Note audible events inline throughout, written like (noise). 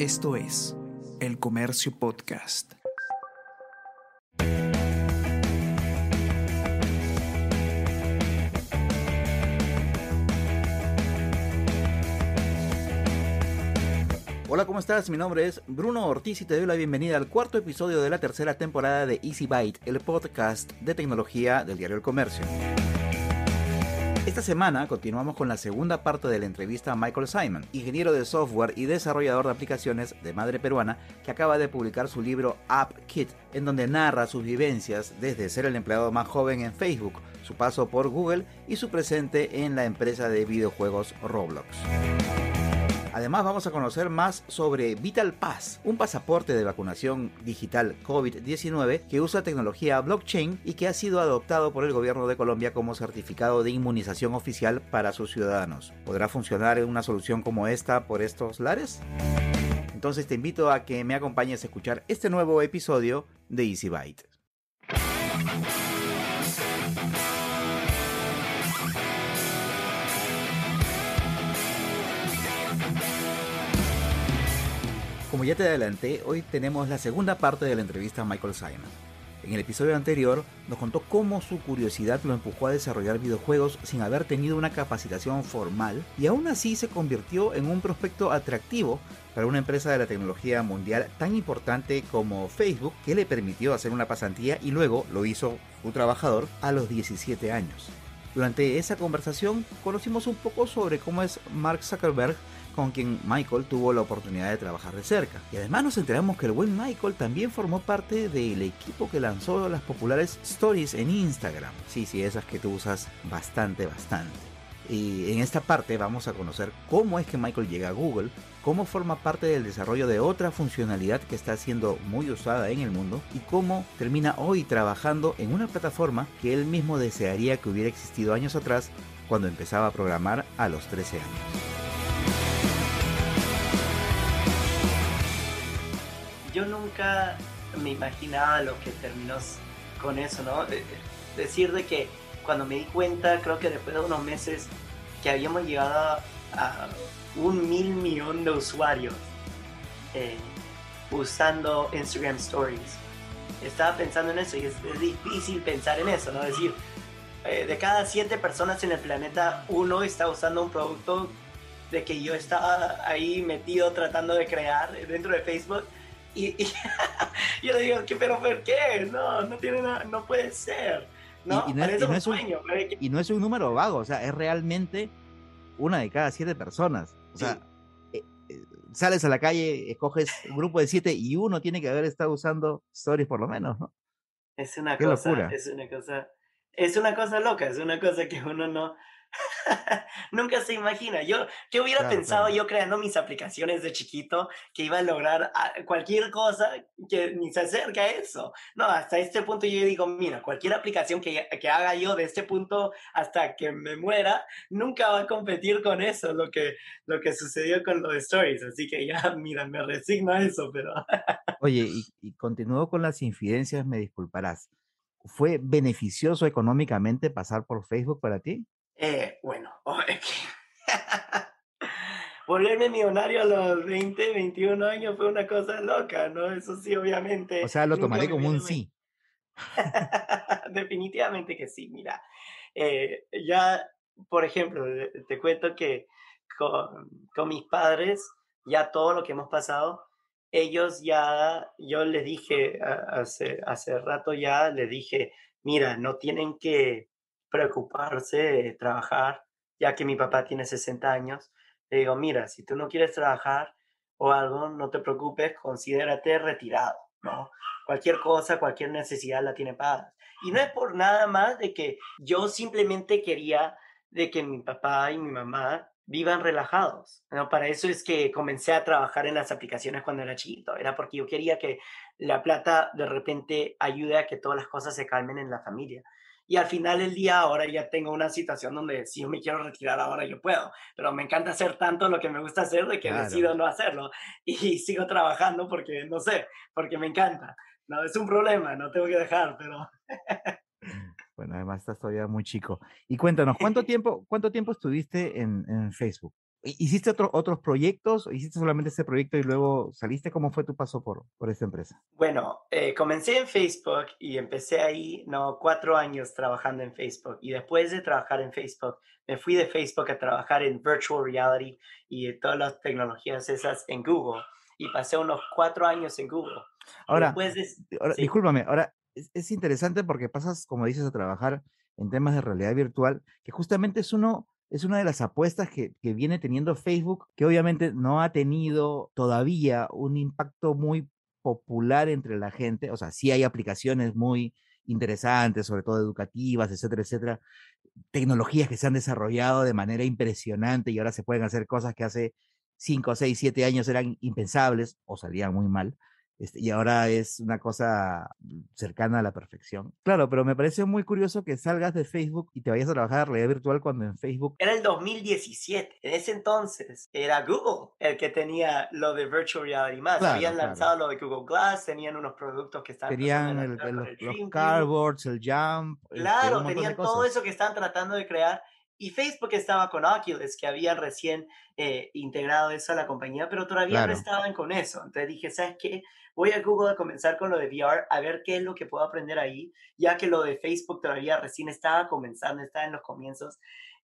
Esto es El Comercio Podcast. Hola, ¿cómo estás? Mi nombre es Bruno Ortiz y te doy la bienvenida al cuarto episodio de la tercera temporada de Easy Byte, el podcast de tecnología del diario El Comercio. Esta semana continuamos con la segunda parte de la entrevista a Michael Simon, ingeniero de software y desarrollador de aplicaciones de madre peruana, que acaba de publicar su libro App Kit, en donde narra sus vivencias desde ser el empleado más joven en Facebook, su paso por Google y su presente en la empresa de videojuegos Roblox. Además vamos a conocer más sobre Vital Pass, un pasaporte de vacunación digital COVID-19 que usa tecnología blockchain y que ha sido adoptado por el gobierno de Colombia como certificado de inmunización oficial para sus ciudadanos. ¿Podrá funcionar una solución como esta por estos lares? Entonces te invito a que me acompañes a escuchar este nuevo episodio de Easy Byte. Como ya te adelanté, hoy tenemos la segunda parte de la entrevista a Michael Simon. En el episodio anterior nos contó cómo su curiosidad lo empujó a desarrollar videojuegos sin haber tenido una capacitación formal y aún así se convirtió en un prospecto atractivo para una empresa de la tecnología mundial tan importante como Facebook que le permitió hacer una pasantía y luego lo hizo un trabajador a los 17 años. Durante esa conversación conocimos un poco sobre cómo es Mark Zuckerberg con quien Michael tuvo la oportunidad de trabajar de cerca. Y además nos enteramos que el buen Michael también formó parte del equipo que lanzó las populares stories en Instagram. Sí, sí, esas que tú usas bastante, bastante. Y en esta parte vamos a conocer cómo es que Michael llega a Google, cómo forma parte del desarrollo de otra funcionalidad que está siendo muy usada en el mundo y cómo termina hoy trabajando en una plataforma que él mismo desearía que hubiera existido años atrás cuando empezaba a programar a los 13 años. Yo nunca me imaginaba lo que terminó con eso, ¿no? Decir de que cuando me di cuenta, creo que después de unos meses, que habíamos llegado a un mil millón de usuarios eh, usando Instagram Stories. Estaba pensando en eso y es, difícil pensar en eso, ¿no? Es decir, eh, de cada siete personas en el planeta, uno está usando un producto de que yo estaba ahí metido tratando de crear dentro de Facebook y, (laughs) yo le digo, ¿qué, pero por qué? No, no tiene nada, no puede ser. No, y, no, es, un, número vago, o sea, es realmente una de cada siete personas. O sea, eh, eh, sales a la calle, escoges un grupo de siete y uno tiene que haber estado usando stories por lo menos, ¿no? Es una cosa, es una cosa, es una cosa loca, es una cosa que uno no, (laughs) Nunca se imagina. Yo, ¿qué hubiera pensado yo creando mis aplicaciones de chiquito que iba a lograr ah, cualquier cosa que ni se acerca a eso? No, hasta este punto yo digo, mira, cualquier aplicación que, que haga yo de este punto hasta que me muera, nunca va a competir con eso, lo que, lo que sucedió con los stories. Así que ya, mira, me resigno a eso, pero... Oye, y, (laughs) y continúo con las infidencias, me disculparás. ¿Fue beneficioso económicamente pasar por Facebook para ti? Eh, bueno, (laughs) volverme millonario a los 20, 21 años fue una cosa loca, ¿no? Eso sí, obviamente. O sea, lo tomaré como un sí. (laughs) Definitivamente que sí, mira. Eh, ya, por ejemplo, te cuento que con, con, mis padres, ya todo lo que hemos pasado, ellos ya, yo les dije hace, hace rato ya, les dije, mira, no tienen que preocuparse de trabajar, ya que mi papá tiene 60 años. Le digo, mira, si tú no quieres trabajar o algo, no te preocupes, considérate retirado, ¿no? Cualquier cosa, cualquier necesidad la tiene pagada. Y no es por nada más de que yo simplemente quería de que mi papá y mi mamá vivan relajados. ¿no? Para eso es que comencé a trabajar en las aplicaciones cuando era chiquito. Era porque yo quería que la plata de repente ayude a que todas las cosas se calmen en la familia y al final del día ahora ya tengo una situación donde si yo me quiero retirar ahora yo puedo, pero me encanta hacer tanto lo que me gusta hacer de que decido no hacerlo (laughs) y sigo trabajando porque no sé, porque me encanta. No, es un problema, no tengo que dejar, pero... (laughs) Bueno, además estás todavía muy chico. Y cuéntanos, ¿cuánto (laughs) tiempo, cuánto tiempo estuviste en, en Facebook? ¿Hiciste otros proyectos? ¿Hiciste solamente ese proyecto y luego saliste? ¿Cómo fue tu paso por, por esta empresa? Bueno, eh, comencé en Facebook y empecé ahí, no, cuatro años trabajando en Facebook. Y después de trabajar en Facebook, me fui de Facebook a trabajar en Virtual Reality y todas las tecnologías esas en Google. Y pasé unos cuatro años en Google. Ahora, discúlpame, ahora es, interesante porque pasas, como dices, a trabajar en temas de realidad virtual, que justamente es uno es una de las apuestas que, que, viene teniendo Facebook, que obviamente no ha tenido todavía un impacto muy popular entre la gente. O sea, sí hay aplicaciones muy interesantes, sobre todo educativas, etcétera, etcétera. Tecnologías que se han desarrollado de manera impresionante y ahora se pueden hacer cosas que hace 5, 6, 7 años eran impensables o salían muy mal. Este, y ahora es una cosa cercana a la perfección. Claro, pero me parece muy curioso que salgas de Facebook y te vayas a trabajar realidad virtual cuando en Facebook... Era el 2017, en ese entonces era Google el que tenía lo de Virtual Reality más. Habían lanzado lo de Google Glass, tenían unos productos que estaban... Tenían los, cardboards, el Jump. Este, claro, tenían todo eso que estaban tratando de crear y Facebook estaba con Oculus, que había recién eh, integrado eso a la compañía, pero todavía no estaban con eso. Entonces dije, ¿sabes qué? Voy a Google a comenzar con lo de VR, a ver qué es lo que puedo aprender ahí, ya que lo de Facebook todavía recién estaba comenzando, estaba en los comienzos.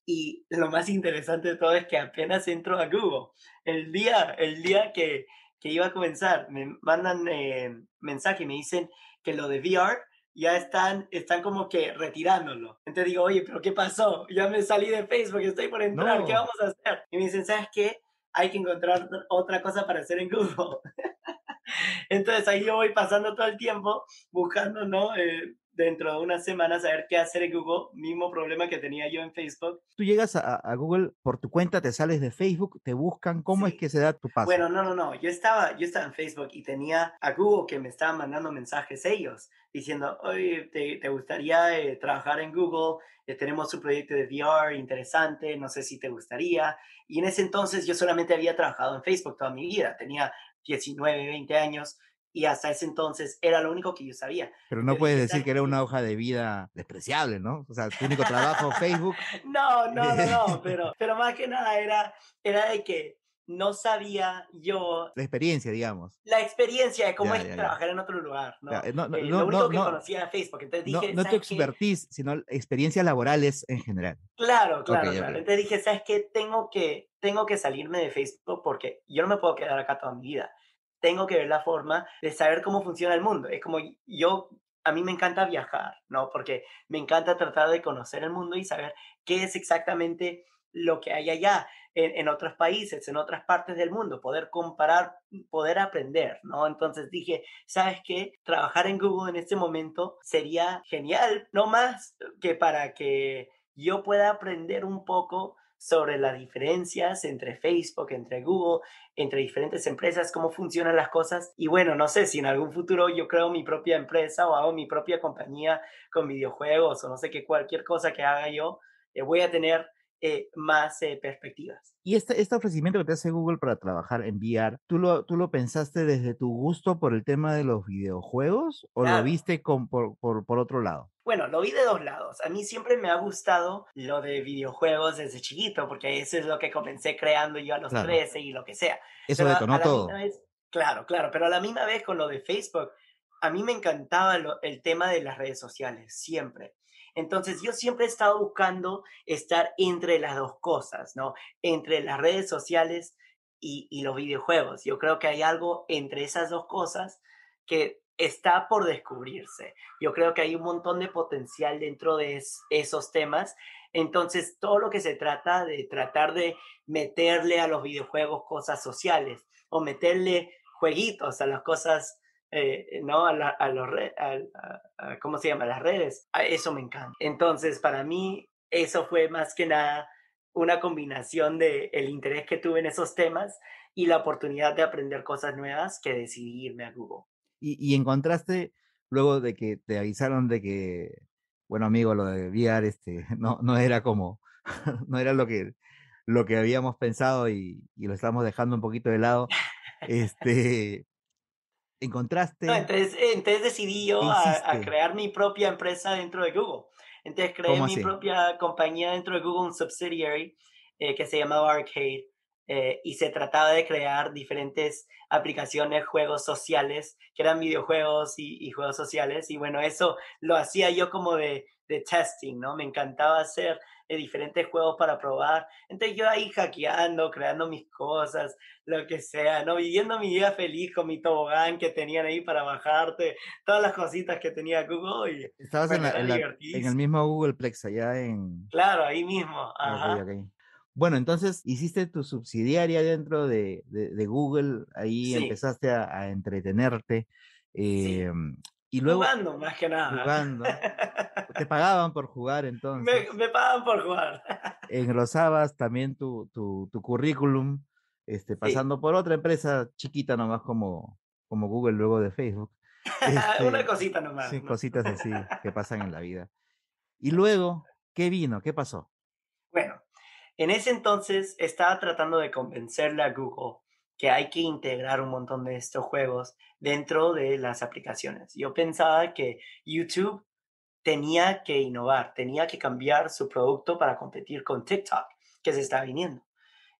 Y lo más interesante de todo es que apenas entro a Google, el día, el día que, que iba a comenzar, me mandan eh, mensaje y me dicen que lo de VR ya están, están como que retirándolo. Entonces digo, oye, pero ¿qué pasó? Ya me salí de Facebook, estoy por entrar, ¿qué vamos a hacer? Y me dicen, ¿sabes qué? Hay que encontrar otra cosa para hacer en Google. (laughs) Entonces ahí yo voy pasando todo el tiempo buscando, ¿no? Eh, dentro de unas semanas a ver qué hacer en Google, mismo problema que tenía yo en Facebook. Tú llegas a, Google por tu cuenta, te sales de Facebook, te buscan, ¿cómo es que se da tu paso? Bueno, no, no, no, yo estaba, yo estaba en Facebook y tenía a Google que me estaban mandando mensajes ellos diciendo, oye, ¿te, gustaría eh, trabajar en Google? Eh, tenemos un proyecto de VR interesante, no sé si te gustaría. Y en ese entonces yo solamente había trabajado en Facebook toda mi vida, tenía 19, 20 años y hasta ese entonces era lo único que yo sabía. Pero no puedes decir que era una hoja de vida despreciable, ¿no? O sea, tu único trabajo, (laughs) Facebook. No, no, no, no, (laughs) pero, pero más que nada era, era de que no sabía yo... La experiencia, digamos. La experiencia de cómo es trabajar en otro lugar, ¿no? Eh, no, eh, lo único que conocía era Facebook, entonces dije... No, tu expertise, sino experiencias laborales en general. Claro, claro, claro. Entonces dije, ¿sabes qué? Tengo que, tengo que salirme de Facebook porque yo no me puedo quedar acá toda mi vida tengo que ver la forma de saber cómo funciona el mundo. Es como yo, a mí me encanta viajar, ¿no? Porque me encanta tratar de conocer el mundo y saber qué es exactamente lo que hay allá en, otros países, en otras partes del mundo, poder comparar, poder aprender, ¿no? Entonces dije, ¿sabes qué? Trabajar en Google en este momento sería genial, no más que para que yo pueda aprender un poco sobre las diferencias entre Facebook, entre Google, entre diferentes empresas, cómo funcionan las cosas. Y bueno, no sé si en algún futuro yo creo mi propia empresa o hago mi propia compañía con videojuegos o no sé qué, cualquier cosa que haga yo, eh, voy a tener eh, más eh, perspectivas. Y este, este ofrecimiento que te hace Google para trabajar en VR, ¿tú lo, ¿tú lo pensaste desde tu gusto por el tema de los videojuegos o lo viste con, por, por, por, otro lado? Bueno, lo vi de dos lados. A mí siempre me ha gustado lo de videojuegos desde chiquito, porque eso es lo que comencé creando yo a los 13 y lo que sea. Eso detonó todo. claro, claro, pero a la misma vez con lo de Facebook, a mí me encantaba el tema de las redes sociales, siempre. Entonces yo siempre he estado buscando estar entre las dos cosas, ¿no? Entre las redes sociales y, los videojuegos. Yo creo que hay algo entre esas dos cosas que está por descubrirse. Yo creo que hay un montón de potencial dentro de esos temas. Entonces, todo lo que se trata de tratar de meterle a los videojuegos cosas sociales o meterle jueguitos a las cosas eh, ¿no? A, los ¿cómo se llama? Las redes. A eso me encanta. Entonces, para mí, eso fue más que nada una combinación de el interés que tuve en esos temas y la oportunidad de aprender cosas nuevas que decidí irme a Google. Y, encontraste, luego de que te avisaron de que, bueno, amigo, lo de VR este, (laughs) no, no era como, (laughs) no era lo que, lo que habíamos pensado y, y lo estamos dejando un poquito de lado. (laughs) Este, encontraste. entonces, entonces decidí yo a, crear mi propia empresa dentro de Google. Entonces creé mi propia compañía dentro de Google, un subsidiary eh, que se llamaba Arcade. eh, y se trataba de crear diferentes aplicaciones, juegos sociales, que eran videojuegos y, y juegos sociales. Y bueno, eso lo hacía yo como de, de testing, ¿no? Me encantaba hacer eh, diferentes juegos para probar. Entonces yo ahí hackeando, creando mis cosas, lo que sea, ¿no? Viviendo mi vida feliz con mi tobogán que tenían ahí para bajarte, todas las cositas que tenía Google. Y, Estabas en, el mismo Googleplex allá en... Claro, ahí mismo. Ajá. Bueno, entonces hiciste tu subsidiaria dentro de, de, Google, ahí empezaste a, entretenerte. Em, y luego, jugando, más que nada. Jugando. (laughs) Te pagaban por jugar entonces. Me, me pagaban por jugar. (laughs) Engrosabas también tu, tu, tu currículum, este, pasando por otra empresa chiquita nomás como, como Google luego de Facebook. (laughs) Una este, cosita nomás. Sí, cositas así que pasan en la vida. Y luego, ¿qué vino? ¿Qué pasó? Bueno, en ese entonces estaba tratando de convencerle a Google que hay que integrar un montón de estos juegos dentro de las aplicaciones. Yo pensaba que YouTube tenía que innovar, tenía que cambiar su producto para competir con TikTok, que se está viniendo.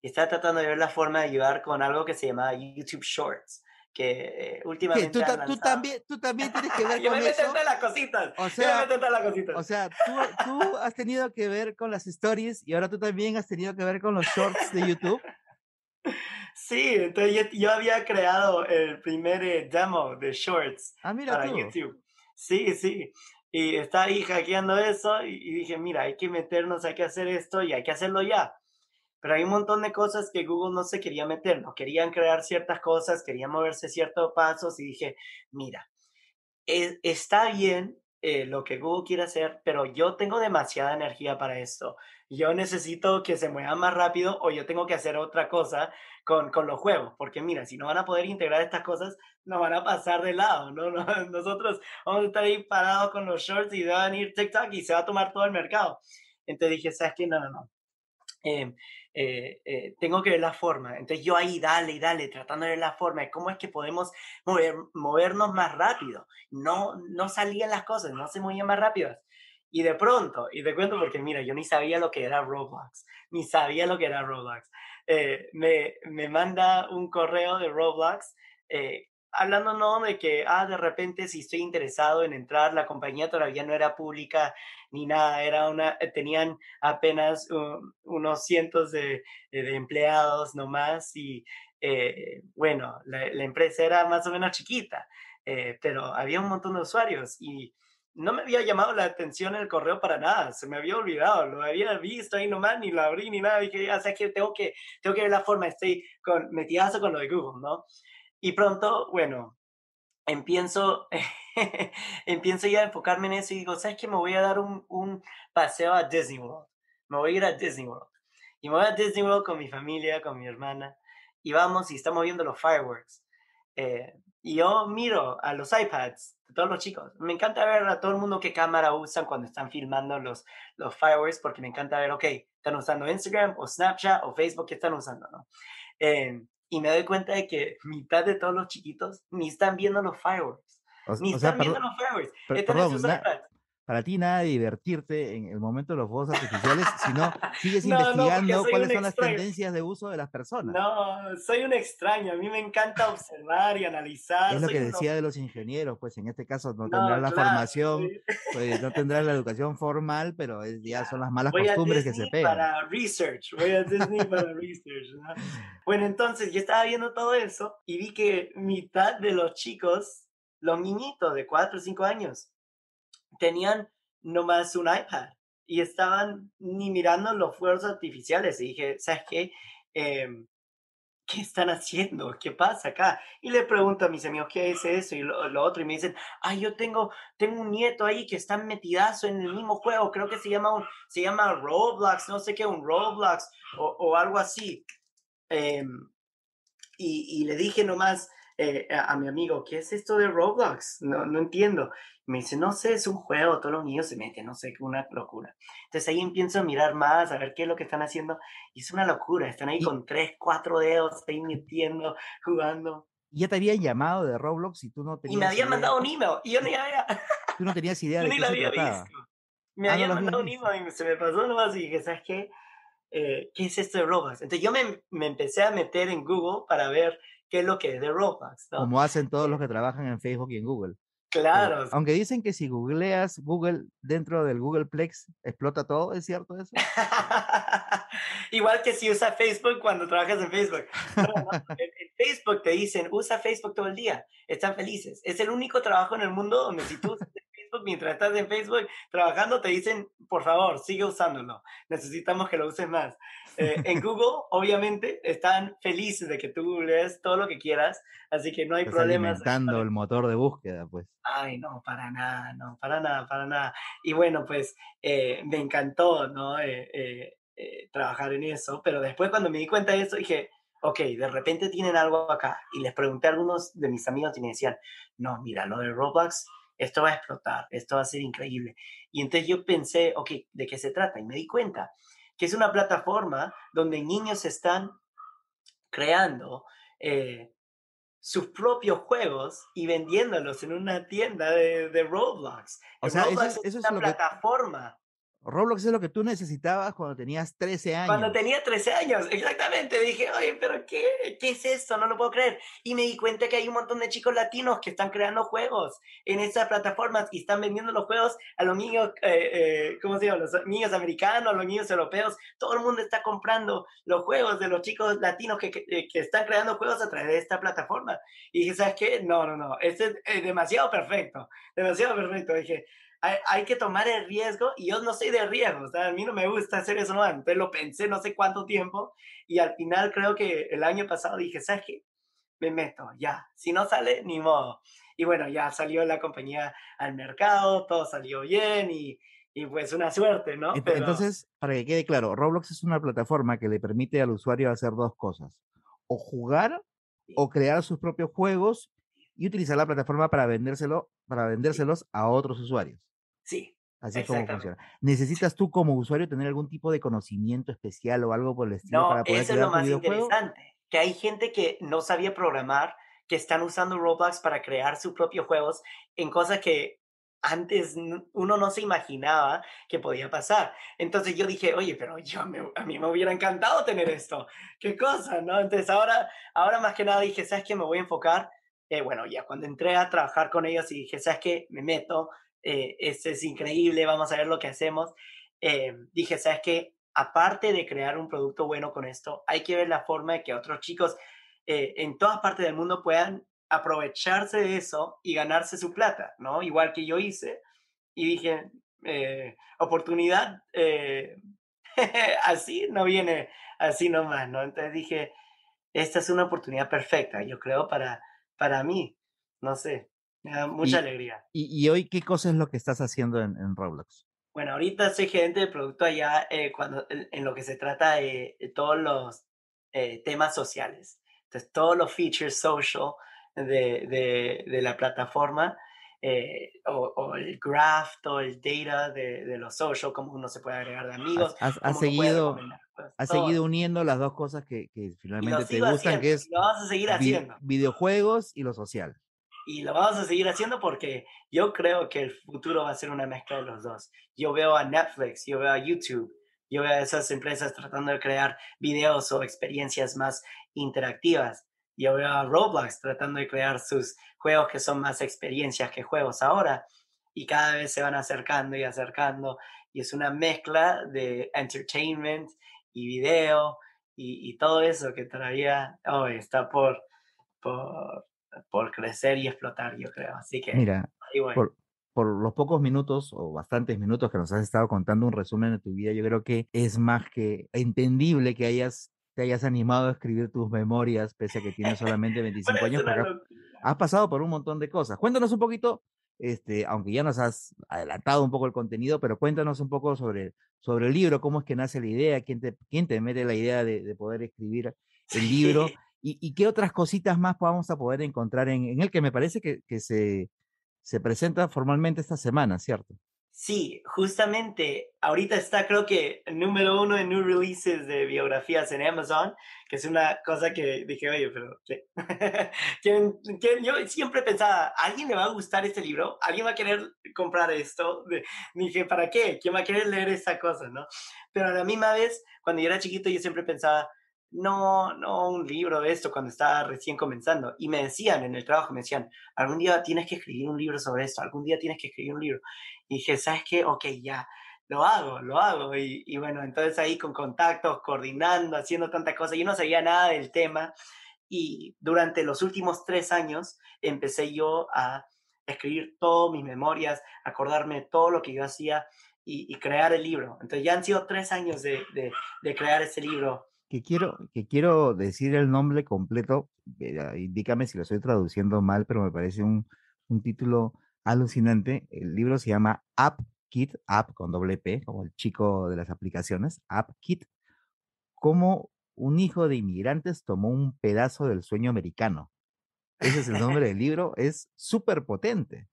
Y estaba tratando de ver la forma de ayudar con algo que se llama YouTube Shorts, que eh, últimamente ¿Tú, tú, también, tú también tienes que (laughs) ver con me eso. las cositas. O sea, me las cositas. O sea tú, tú has tenido que ver con las stories y ahora tú también has tenido que ver con los shorts de YouTube. Sí, entonces yo, había creado el primer eh, demo de Shorts ah, para YouTube. Sí, sí. Y estaba ahí hackeando eso y, dije, mira, hay que meternos, hay que hacer esto y hay que hacerlo ya. Pero hay un montón de cosas que Google no se quería meter, no querían crear ciertas cosas, querían moverse ciertos pasos y dije, mira, e, está bien eh, lo que Google quiere hacer, pero yo tengo demasiada energía para esto. Yo necesito que se mueva más rápido o yo tengo que hacer otra cosa con, con los juegos, porque mira, si no van a poder integrar estas cosas, nos van a pasar de lado, (laughs) ¿no? Nosotros vamos a estar ahí parados con los shorts y van a ir TikTok y se va a tomar todo el mercado. Entonces dije, ¿sabes qué? No, no, no. Em, eh, eh, tengo que ver la forma. Entonces yo ahí, dale, dale, tratando de ver la forma cómo es que podemos mover, movernos más rápido. No, no salían las cosas, no se movían más rápido. Y de pronto, y te cuento porque mira, yo ni sabía lo que era Roblox, ni sabía lo que era Roblox. Eh, me, me, manda un correo de Roblox eh, hablando no de que, ah, de repente si estoy interesado en entrar, la compañía todavía no era pública ni nada, era una, eh, tenían apenas unos cientos de, de, empleados nomás y bueno, la, la, empresa era más o menos chiquita, pero había un montón de usuarios y no me había llamado la atención el correo para nada, se me había olvidado, lo había visto ahí nomás, ni lo abrí ni nada, dije, ya sé que tengo que, tengo que ver la forma, estoy con, metidazo con lo de Google, ¿no? Y pronto, bueno, empiezo, (laughs) empiezo ya a enfocarme en eso y digo, ¿sabes qué? Me voy a dar un, un paseo a Disney World, me voy a ir a Disney World. Y me voy a Disney World con mi familia, con mi hermana, y vamos y estamos viendo los fireworks. Eh, y yo miro a los iPads de todos los chicos. Me encanta ver a todo el mundo qué cámara usan cuando están filmando los, los fireworks, porque me encanta ver, ok, están usando Instagram o Snapchat o Facebook, ¿qué están usando? ¿no? Eh, y me doy cuenta de que (laughs) mitad de todos los chiquitos ni están viendo los fireworks. ni están viendo los fireworks. están en sus iPads para ti nada de divertirte en el momento de los juegos artificiales, sino (laughs) sigues investigando cuáles son las tendencias de uso de las personas. No, soy un extraño, a mí me encanta observar y analizar. Es lo que decía de los ingenieros, pues en este caso no tendrás la formación, pues no (laughs) tendrás la educación formal, pero ya son las malas costumbres que se pegan. Para research, voy a Disney para research. Bueno, entonces yo estaba viendo todo eso y vi que mitad de los chicos, los niñitos de 4 o 5 años, tenían nomás un iPad y estaban ni mirando los fuegos artificiales. Y dije, ¿sabes qué? Em, ¿Qué están haciendo? ¿Qué pasa acá? Y le pregunto a mis amigos, ¿qué es eso? Y lo, otro, y me dicen, ay, yo tengo, tengo un nieto ahí que está metidazo en el mismo juego, creo que se llama, un, se llama Roblox, no sé qué, un Roblox o, o algo así. Em, y, y, le dije nomás eh, a, a, mi amigo, ¿qué es esto de Roblox? No, no entiendo. Me dice, no sé, es un juego, todos los niños se meten, no sé, una locura. Entonces ahí empiezo a mirar más, a ver qué es lo que están haciendo, y es una locura, están ahí con tres, cuatro dedos, ahí metiendo, jugando. Ya te habían llamado de Roblox y tú no tenías Y me habían mandado un email, y yo ni había... (laughs) Tú no tenías idea de qué se trataba. Me ah, habían mandado un email y se me pasó nomás y dije, ¿sabes qué? eh, ¿qué es esto de Roblox? Entonces yo me, me, empecé a meter en Google para ver qué es lo que es de Roblox. ¿no? Como hacen todos los que trabajan en Facebook y en Google. Claro. aunque dicen que si googleas Google dentro del Googleplex explota todo, ¿es cierto eso? (laughs) Igual que si usas Facebook cuando trabajas en Facebook. (laughs) en, Facebook te dicen, usa Facebook todo el día, están felices. Es el único trabajo en el mundo donde si tú usas Facebook mientras estás en Facebook trabajando, te dicen, por favor, sigue usándolo. Necesitamos que lo uses más. Eh, en (laughs) Google, obviamente, están felices de que tú googlees todo lo que quieras, así que no hay Estás problemas. alimentando el motor de búsqueda, pues. Ay, no, para nada, no, para nada, para nada. Y bueno, pues eh, me encantó, ¿no? Eh, eh, eh, trabajar en eso, pero después cuando me di cuenta de eso dije, ok, de repente tienen algo acá. Y les pregunté a algunos de mis amigos y me decían, no, mira, lo de Roblox, esto va a explotar, esto va a ser increíble. Y entonces yo pensé, ok, ¿de qué se trata? Y me di cuenta que es una plataforma donde niños están creando eh, sus propios juegos y vendiéndolos en una tienda de, de Roblox. O sea, eso es- eso es una que- plataforma. Roblox es lo que tú necesitabas cuando tenías 13 años. Cuando tenía 13 años, exactamente. Dije, oye, pero qué, ¿qué es esto? No lo puedo creer. Y me di cuenta que hay un montón de chicos latinos que están creando juegos en esas plataformas y están vendiendo los juegos a los niños, eh, eh, ¿cómo se llama? Los niños americanos, los niños europeos. Todo el mundo está comprando los juegos de los chicos latinos que, que, que están creando juegos a través de esta plataforma. Y dije, ¿sabes qué? No, no, no. Este es eh, demasiado perfecto. Demasiado perfecto. Dije, hay, hay, que tomar el riesgo y yo no soy de riesgo, o sea, a mí no me gusta hacer eso, no, entonces lo pensé no sé cuánto tiempo y al final creo que el año pasado dije, ¿sabes qué? Me meto, ya, si no sale, ni modo. Y bueno, ya salió la compañía al mercado, todo salió bien y, y pues una suerte, ¿no? Pero... Entonces, para que quede claro, Roblox es una plataforma que le permite al usuario hacer dos cosas, o jugar sí. o crear sus propios juegos y utilizar la plataforma para vendérselo, para vendérselos sí. a otros usuarios. Sí. Así es como funciona. ¿Necesitas tú como (laughs) usuario tener algún tipo de conocimiento especial o algo por el estilo no, para poder eso es lo más interesante, que hay gente que no sabía programar, que están usando Roblox para crear sus propios juegos en cosas que antes uno no se imaginaba que podía pasar. Entonces yo dije, oye, pero yo me, a mí me hubiera encantado tener esto. ¿Qué cosa? ¿no? Entonces ahora, ahora más que nada dije, ¿sabes qué? Me voy a enfocar. Eh, bueno, ya cuando entré a trabajar con ellos y dije, ¿sabes qué? Me meto, eh, esto es increíble, vamos a ver lo que hacemos. Eh, dije, ¿sabes qué? Aparte de crear un producto bueno con esto, hay que ver la forma de que otros chicos eh, en todas partes del mundo puedan aprovecharse de eso y ganarse su plata, ¿no? Igual que yo hice. Y dije, eh, oportunidad eh, (laughs) así no viene así nomás, ¿no? Entonces dije, esta es una oportunidad perfecta, yo creo, para, para mí. No sé, da mucha y, alegría. Y, y, hoy qué cosa es lo que estás haciendo en, en Roblox? Bueno, ahorita soy gerente de producto allá eh, cuando, en, en, lo que se trata de, de todos los eh, temas sociales. Entonces, todos los features social de, de, de la plataforma, eh, o, o, el graph, todo el data de, de los social, cómo uno se puede agregar de amigos. Has, has seguido, pues, has seguido uniendo las dos cosas que, que finalmente te gustan, haciendo, que es lo vamos a seguir haciendo. videojuegos y lo social y lo vamos a seguir haciendo porque yo creo que el futuro va a ser una mezcla de los dos. Yo veo a Netflix, yo veo a YouTube, yo veo a esas empresas tratando de crear videos o experiencias más interactivas. Yo veo a Roblox tratando de crear sus juegos que son más experiencias que juegos ahora. Y cada vez se van acercando y acercando. Y es una mezcla de entertainment y video y, y todo eso que todavía oh, está por, por, por crecer y explotar, yo creo. Así que, mira, bueno. por, por, los pocos minutos o bastantes minutos que nos has estado contando un resumen de tu vida, yo creo que es más que entendible que hayas te hayas animado a escribir tus memorias, pese a que tienes solamente (laughs) 25 años, has pasado por un montón de cosas. Cuéntanos un poquito, este, aunque ya nos has adelantado un poco el contenido, pero cuéntanos un poco sobre, sobre el libro, cómo es que nace la idea, quién te, quién te mete la idea de, de poder escribir el (laughs) libro. Y, y, qué otras cositas más vamos a poder encontrar en, en él, que me parece que, que se, se, presenta formalmente esta semana, ¿cierto? Sí, justamente ahorita está creo que el número uno en new releases de biografías en Amazon, que es una cosa que dije, oye, pero ¿qué? (laughs) Yo siempre pensaba, ¿a alguien le va a gustar este libro? ¿Alguien va a querer comprar esto? Dije, ¿para qué? ¿Quién va a querer leer esta cosa? ¿no? Pero a la misma vez, cuando yo era chiquito, yo siempre pensaba, no, no un libro de esto cuando estaba recién comenzando. Y me decían en el trabajo, me decían, algún día tienes que escribir un libro sobre esto, algún día tienes que escribir un libro. Y dije, ¿sabes qué? Ok, ya, lo hago, lo hago. Y, bueno, entonces ahí con contactos, coordinando, haciendo tantas cosas, yo no sabía nada del tema. Y durante los últimos tres años empecé yo a escribir todas mis memorias, acordarme todo lo que yo hacía y, crear el libro. Entonces ya han sido tres años de, de crear ese libro que quiero, que quiero decir el nombre completo, indícame si lo estoy traduciendo mal, pero me parece un, un título alucinante. El libro se llama App Kit, App con doble P, como el chico de las aplicaciones, App Kit, cómo un hijo de inmigrantes tomó un pedazo del sueño americano. Ese es el nombre del (laughs) libro, es súper potente.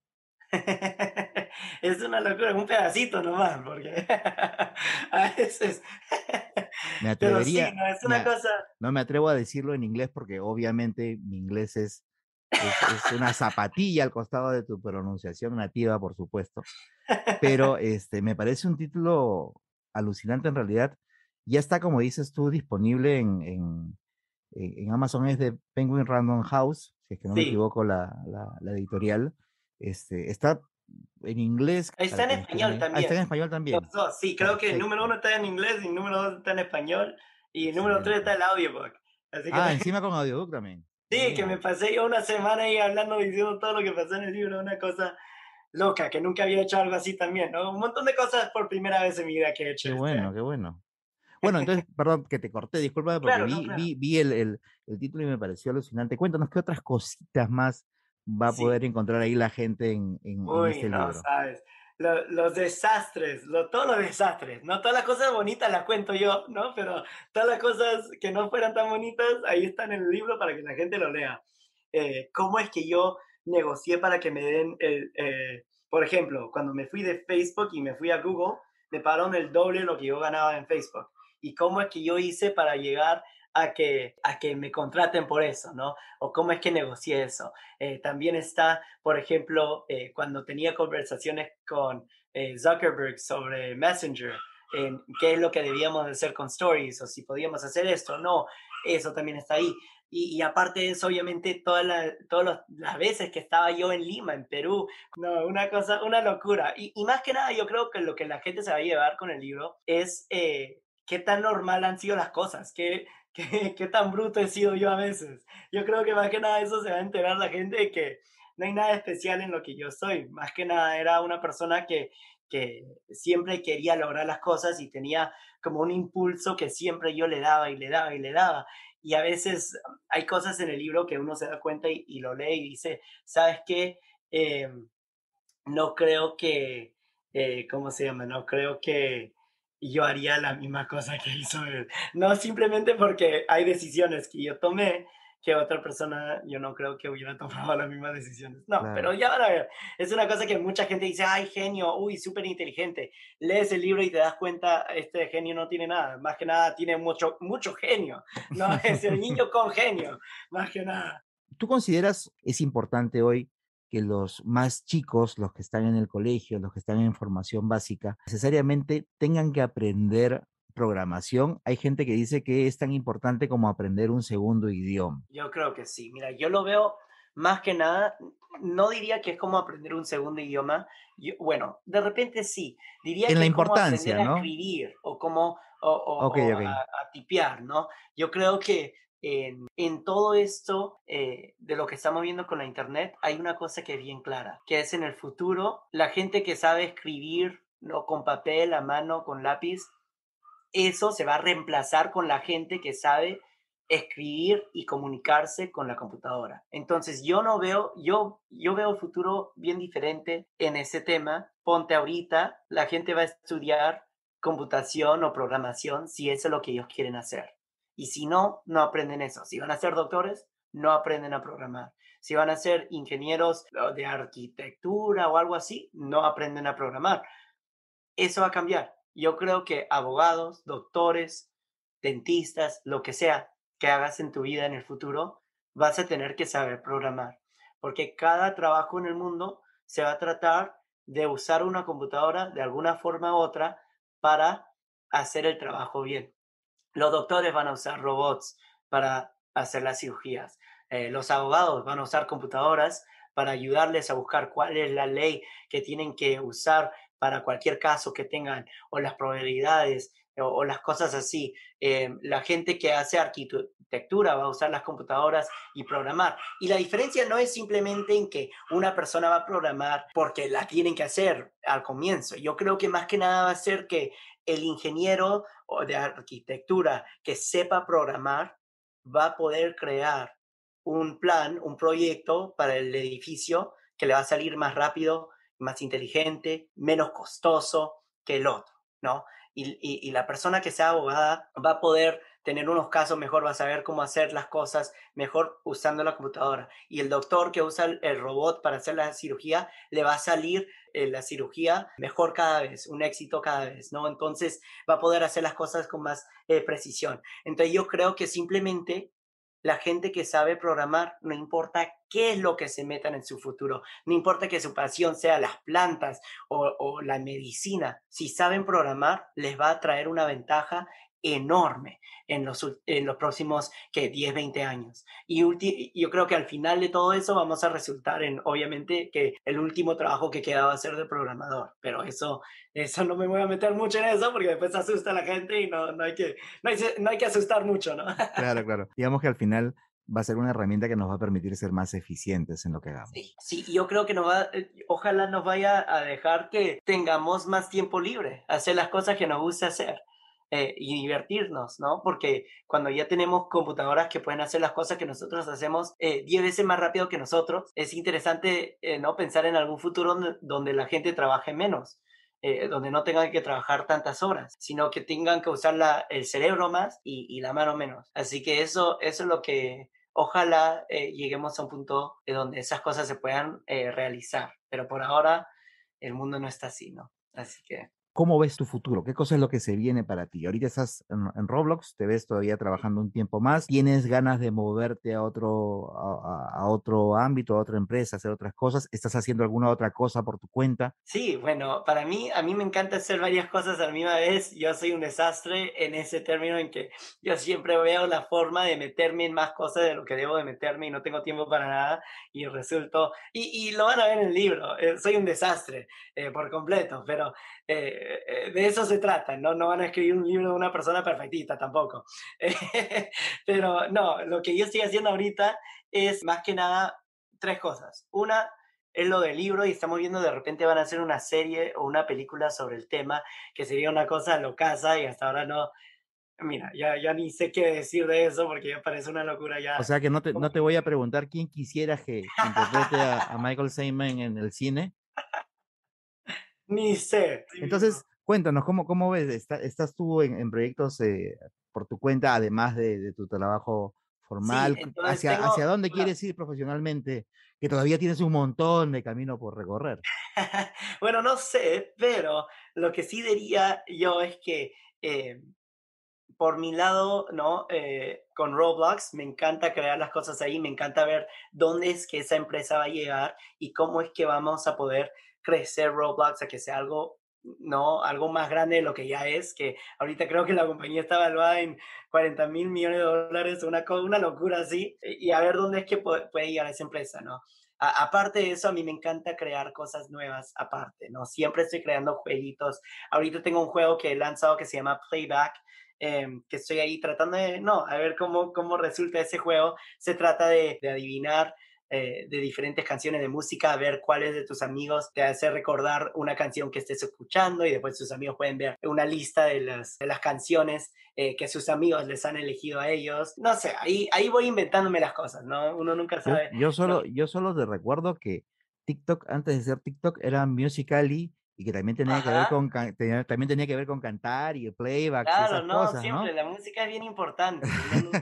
(laughs) es una locura, un pedacito nomás, porque (laughs) a veces... me (laughs) atrevería, no, es una cosa... no me atrevo a decirlo en inglés porque obviamente mi inglés es, es, (laughs) una zapatilla al costado de tu pronunciación nativa, por supuesto. Pero este, me parece un título alucinante en realidad. Ya está, como dices tú, disponible en, en, en Amazon, es de Penguin Random House, si es que no me equivoco la, la, la editorial. Este, está en inglés. Está en español también. está en español también. sí, creo que el número uno está en inglés y el número dos está en español y el número tres está en el audiobook. ah, encima con audiobook también. (laughs) Sí, que me pasé yo una semana ahí hablando, diciendo todo lo que pasó en el libro, una cosa loca, que nunca había hecho algo así también, ¿no? Un montón de cosas por primera vez en mi vida que he hecho. Qué este bueno, qué bueno. (laughs) Bueno, entonces, perdón que te corté, discúlpame porque vi, vi, vi el, el, el, título y me pareció alucinante. Cuéntanos qué otras cositas más va a poder encontrar ahí la gente en, en, este no, libro. Sabes. los desastres, lo, todos los desastres, ¿no? Todas las cosas bonitas las cuento yo, ¿no? Pero todas las cosas que no fueran tan bonitas, ahí están en el libro para que la gente lo lea. Eh, ¿Cómo es que yo negocié para que me den el, eh, por ejemplo, cuando me fui de Facebook y me fui a Google, me pagaron el doble de lo que yo ganaba en Facebook. ¿Y cómo es que yo hice para llegar a que, a que me contraten por eso, ¿no? O cómo es que negocié eso. Eh, también está, por ejemplo, eh, cuando tenía conversaciones con eh, Zuckerberg sobre Messenger, en qué es lo que debíamos hacer con Stories o si podíamos hacer esto o no, eso también está ahí. Y, aparte de eso, obviamente, todas todas las veces que estaba yo en Lima, en Perú, no, una cosa, una locura. Y, y, más que nada, yo creo que lo que la gente se va a llevar con el libro es qué tan normal han sido las cosas, (laughs) qué, qué, tan bruto he sido yo a veces. Yo creo que más que nada eso se va a enterar la gente de que no hay nada especial en lo que yo soy. Más que nada era una persona que, que siempre quería lograr las cosas y tenía como un impulso que siempre yo le daba y le daba y le daba. Y a veces hay cosas en el libro que uno se da cuenta y, lo lee y dice, ¿sabes qué? Em, no creo que, eh, ¿cómo se llama? No creo que y yo haría la misma cosa que hizo él. No simplemente porque hay decisiones que yo tomé que otra persona yo no creo que hubiera tomado las mismas decisiones. No, pero ya van a ver. Es una cosa que mucha gente dice, ay, genio, uy, súper inteligente. Lees el libro y te das cuenta, este genio no tiene nada. Más que nada tiene mucho, mucho genio. No, es el niño con genio, más que nada. ¿Tú consideras es importante hoy que los más chicos, los que están en el colegio, los que están en formación básica, necesariamente tengan que aprender programación. Hay gente que dice que es tan importante como aprender un segundo idioma. Yo creo que sí. Mira, yo lo veo más que nada, no diría que es como aprender un segundo idioma. bueno, de repente sí. Diría en que la importancia, como aprender a escribir o como o, A, tipear, ¿no? Yo creo que en, todo esto eh, de lo que estamos viendo con la Internet, hay una cosa que es bien clara, que es en el futuro, la gente que sabe escribir no con papel, a mano, con lápiz, eso se va a reemplazar con la gente que sabe escribir y comunicarse con la computadora. Entonces yo no veo, yo, yo veo el futuro bien diferente en ese tema. Ponte ahorita, la gente va a estudiar computación o programación si eso es lo que ellos quieren hacer. Y si no, no aprenden eso. Si van a ser doctores, no aprenden a programar. Si van a ser ingenieros de arquitectura o algo así, no aprenden a programar. eso va a cambiar. Yo creo que abogados, doctores, dentistas, lo que sea que hagas en tu vida en el futuro, vas a tener que saber programar, porque cada trabajo en el mundo se va a tratar de usar una computadora de alguna forma u otra para hacer el trabajo bien. Los doctores van a usar robots para hacer las cirugías. Eh, los abogados van a usar computadoras para ayudarles a buscar cuál es la ley que tienen que usar para cualquier caso que tengan o las probabilidades o, las cosas así. Eh, la gente que hace arquitectura va a usar las computadoras y programar. Y la diferencia no es simplemente en que una persona va a programar porque la tienen que hacer al comienzo. Yo creo que más que nada va a ser que el ingeniero de arquitectura que sepa programar va a poder crear un plan, un proyecto para el edificio que le va a salir más rápido, más inteligente, menos costoso que el otro, ¿no? y, la persona que sea abogada va a poder tener unos casos mejor, va a saber cómo hacer las cosas mejor usando la computadora. Y el doctor que usa el, robot para hacer la cirugía, le va a salir eh, la cirugía mejor cada vez, un éxito cada vez, ¿no? Entonces va a poder hacer las cosas con más eh, precisión. Entonces yo creo que simplemente la gente que sabe programar, no importa qué es lo que se metan en su futuro, no importa que su pasión sea las plantas o, la medicina, si saben programar, les va a traer una ventaja enorme en los, en los próximos que 10, 20 años. Y yo creo que al final de todo eso vamos a resultar en, obviamente, que el último trabajo que queda va a ser de programador, pero eso, eso no me voy a meter mucho en eso porque después asusta a la gente y no, no, hay, que, no, hay, no hay que asustar mucho, ¿no? Claro, claro. Digamos que al final va a ser una herramienta que nos va a permitir ser más eficientes en lo que hagamos. Sí, sí yo creo que nos va, eh, ojalá nos vaya a dejar que tengamos más tiempo libre, hacer las cosas que nos gusta hacer. Eh, y divertirnos, ¿no? Porque cuando ya tenemos computadoras que pueden hacer las cosas que nosotros hacemos 10 eh, veces más rápido que nosotros, es interesante, eh, ¿no? Pensar en algún futuro donde, la gente trabaje menos. donde no tengan que trabajar tantas horas, sino que tengan que usar la, el cerebro más y, la mano menos. Así que eso, eso es lo que ojalá lleguemos a un punto de donde esas cosas se puedan realizar. Pero por ahora el mundo no está así, ¿no? Así que ¿Cómo ves tu futuro? ¿Qué cosa es lo que se viene para ti? Ahorita estás en, Roblox, te ves todavía trabajando un tiempo más, ¿tienes ganas de moverte a otro, a, otro ámbito, a otra empresa, hacer otras cosas? ¿Estás haciendo alguna otra cosa por tu cuenta? Sí, bueno, para mí, a mí me encanta hacer varias cosas a la misma vez. Yo soy un desastre en ese término en que yo siempre veo la forma de meterme en más cosas de lo que debo de meterme y no tengo tiempo para nada y resulto, y, lo van a ver en el libro, eh, soy un desastre eh, por completo, pero... Eh, eh, de eso se trata, ¿no? No van a escribir un libro de una persona perfectita tampoco. (laughs) Pero no, lo que yo estoy haciendo ahorita es más que nada tres cosas. Una es lo del libro y estamos viendo de repente van a hacer una serie o una película sobre el tema, que sería una cosa locaza y hasta ahora no, Mira, ya, ya ni sé qué decir de eso porque ya parece una locura ya. O sea que no te, no te voy a preguntar quién quisiera que interprete a, a Michael Simon en el cine, ni sé. Entonces, cuéntanos, ¿cómo, cómo ves? ¿Estás tú en, proyectos eh, por tu cuenta, además de, tu trabajo formal? ¿Hacia, ¿Hacia dónde quieres ir profesionalmente? Que todavía tienes un montón de camino por recorrer. (laughs) bueno, no sé, pero lo que sí diría yo es que eh, por mi lado, ¿no? Eh, con Roblox me encanta crear las cosas ahí, me encanta ver dónde es que esa empresa va a llegar y cómo es que vamos a poder crecer Roblox a que sea algo no algo más grande de lo que ya es, que ahorita creo que la compañía está evaluada en 40 mil millones de dólares, una, una locura así, y a ver dónde es que puede, llegar esa empresa, ¿no? aparte de eso, a mí me encanta crear cosas nuevas aparte, ¿no? Siempre estoy creando jueguitos. Ahorita tengo un juego que he lanzado que se llama Playback, em, que estoy ahí tratando de, no, a ver cómo, cómo resulta ese juego. Se trata de, de adivinar eh, de diferentes canciones de música, a ver cuáles de tus amigos te hace recordar una canción que estés escuchando y después tus amigos pueden ver una lista de las, de las canciones eh, que sus amigos les han elegido a ellos. No sé, ahí, ahí voy inventándome las cosas, ¿no? Uno nunca sabe. Yo, solo, yo solo te recuerdo que TikTok, antes de ser TikTok, era Musical.ly y que también tenía que ver con también tenía que ver con cantar y el playback claro y no siempre la música es bien importante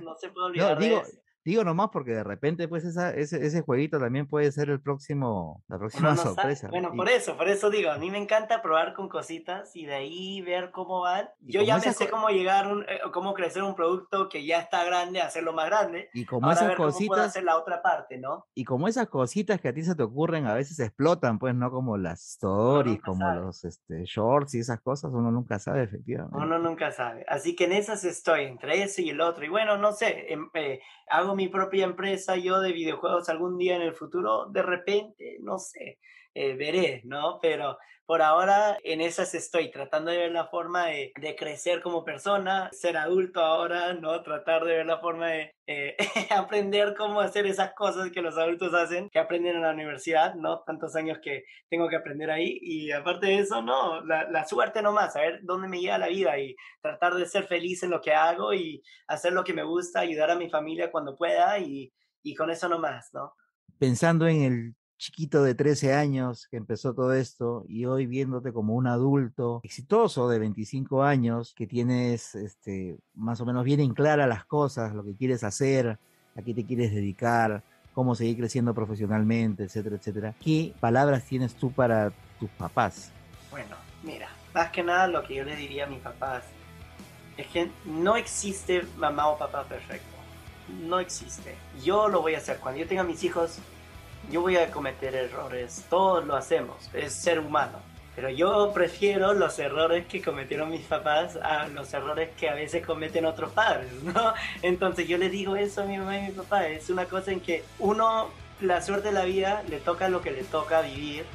no, se puede olvidar digo, de eso Digo nomás porque de repente, pues, esa, ese, ese jueguito también puede ser el próximo, la próxima no sorpresa. Bueno, Y- por eso, por eso digo, a mí me encanta probar con cositas y de ahí ver cómo van. Yo ya me sé cómo llegar, un, eh, cómo crecer un producto que ya está grande, hacerlo más grande. Y como Ahora esas ver cómo puedo cositas, hacer la otra parte, ¿no? y como esas cositas que a ti se te ocurren a veces explotan, pues, no como las stories, como sabe. los este, shorts y esas cosas, uno nunca sabe, efectivamente. Uno nunca sabe. Así que en esas estoy, entre ese y el otro. Y bueno, no sé, em- eh, hago mi propia empresa yo de videojuegos algún día en el futuro, de repente, no sé, eh, veré, ¿no? Pero por ahora en esas estoy, tratando de ver la forma de, de crecer como persona, ser adulto ahora, ¿no? Tratar de ver la forma de eh, (laughs) aprender cómo hacer esas cosas que los adultos hacen, que aprenden en la universidad, ¿no? Tantos años que tengo que aprender ahí. Y aparte de eso, no, la, la suerte nomás, a ver dónde me llega la vida y tratar de ser feliz en lo que hago y hacer lo que me gusta, ayudar a mi familia cuando pueda y, y con eso nomás, ¿no? Pensando en el chiquito de 13 años que empezó todo esto y hoy viéndote como un adulto exitoso de 25 años que tienes este, más o menos bien en clara las cosas, lo que quieres hacer, a qué te quieres dedicar, cómo seguir creciendo profesionalmente, etcétera, etcétera. ¿Qué palabras tienes tú para tus papás? Bueno, mira, más que nada lo que yo le diría a mis papás es que no existe mamá o papá perfecto. No existe. Yo lo voy a hacer. Cuando yo tenga mis hijos, yo voy a cometer errores. Todos lo hacemos. Es ser humano. Pero yo prefiero los errores que cometieron mis papás a los errores que a veces cometen otros padres, (laughs) ¿no? Entonces yo le digo eso a mi mamá y mi papá. Es una cosa en que uno, la suerte de la vida, le toca lo que le toca vivir